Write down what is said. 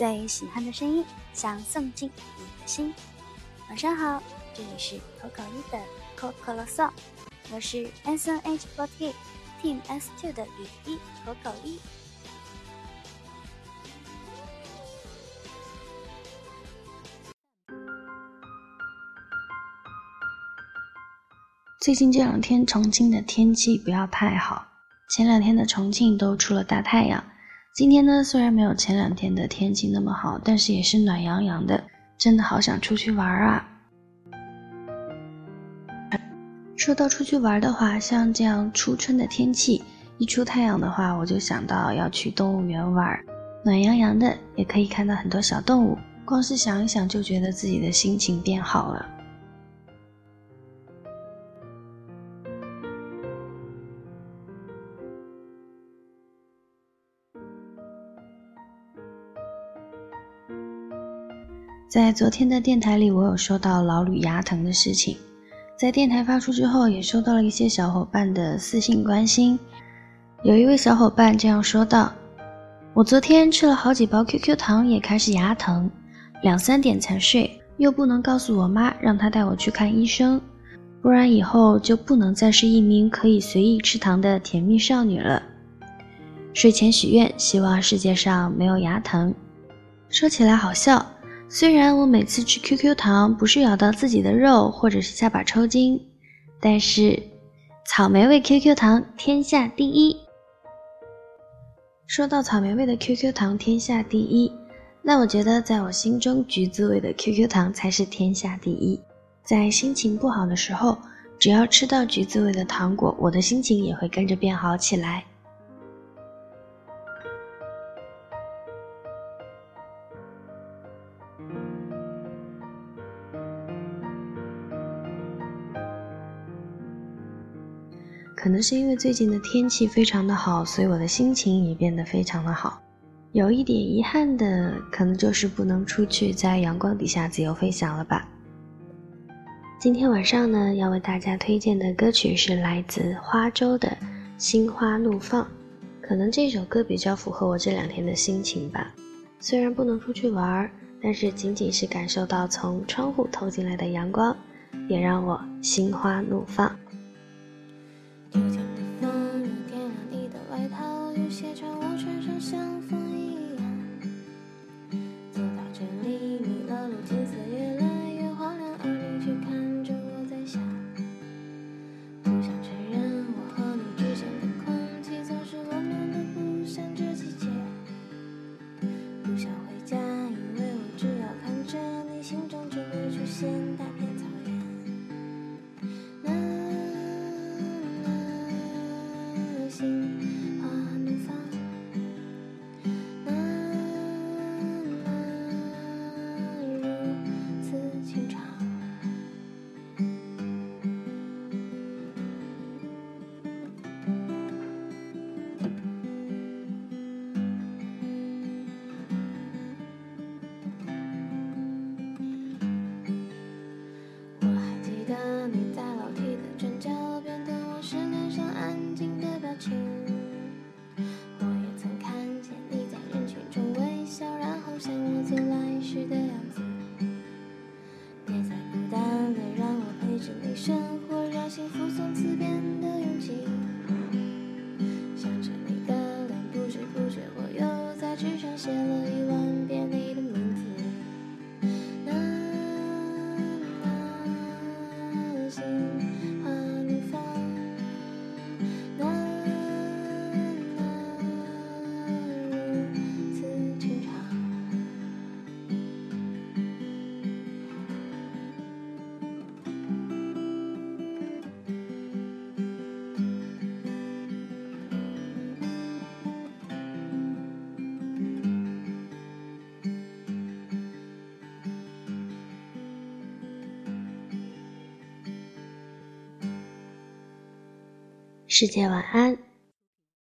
最喜欢的声音，想送进你的心。晚上好，这里是口口一的可可啰嗦，我是 S N H forty Team S two 的雨一口口一。最近这两天重庆的天气不要太好，前两天的重庆都出了大太阳，今天呢虽然没有前两天的天气那么好，但是也是暖洋洋的，真的好想出去玩啊！说到出去玩的话，像这样初春的天气，一出太阳的话，我就想到要去动物园玩，暖洋洋的，也可以看到很多小动物，光是想一想就觉得自己的心情变好了。在昨天的电台里，我有说到老吕牙疼的事情。在电台发出之后，也收到了一些小伙伴的私信关心。有一位小伙伴这样说道：“我昨天吃了好几包 QQ 糖，也开始牙疼，两三点才睡，又不能告诉我妈，让她带我去看医生，不然以后就不能再是一名可以随意吃糖的甜蜜少女了。睡前许愿，希望世界上没有牙疼。说起来好笑。”虽然我每次吃 QQ 糖不是咬到自己的肉，或者是下巴抽筋，但是草莓味 QQ 糖天下第一。说到草莓味的 QQ 糖天下第一，那我觉得在我心中橘子味的 QQ 糖才是天下第一。在心情不好的时候，只要吃到橘子味的糖果，我的心情也会跟着变好起来。可能是因为最近的天气非常的好，所以我的心情也变得非常的好。有一点遗憾的，可能就是不能出去在阳光底下自由飞翔了吧。今天晚上呢，要为大家推荐的歌曲是来自花粥的《心花怒放》，可能这首歌比较符合我这两天的心情吧。虽然不能出去玩儿，但是仅仅是感受到从窗户透进来的阳光，也让我心花怒放。我穿上像风一样。走到这里，迷了路，景色越来越荒凉，而你却看着我在想。不想承认，我和你之间的空气总是温暖的，不像这季节。不想回家，因为我只要看着你，心中就会出现大片草原。的样子，别再孤单了，让我陪着你生活，让幸福从此。世界晚安。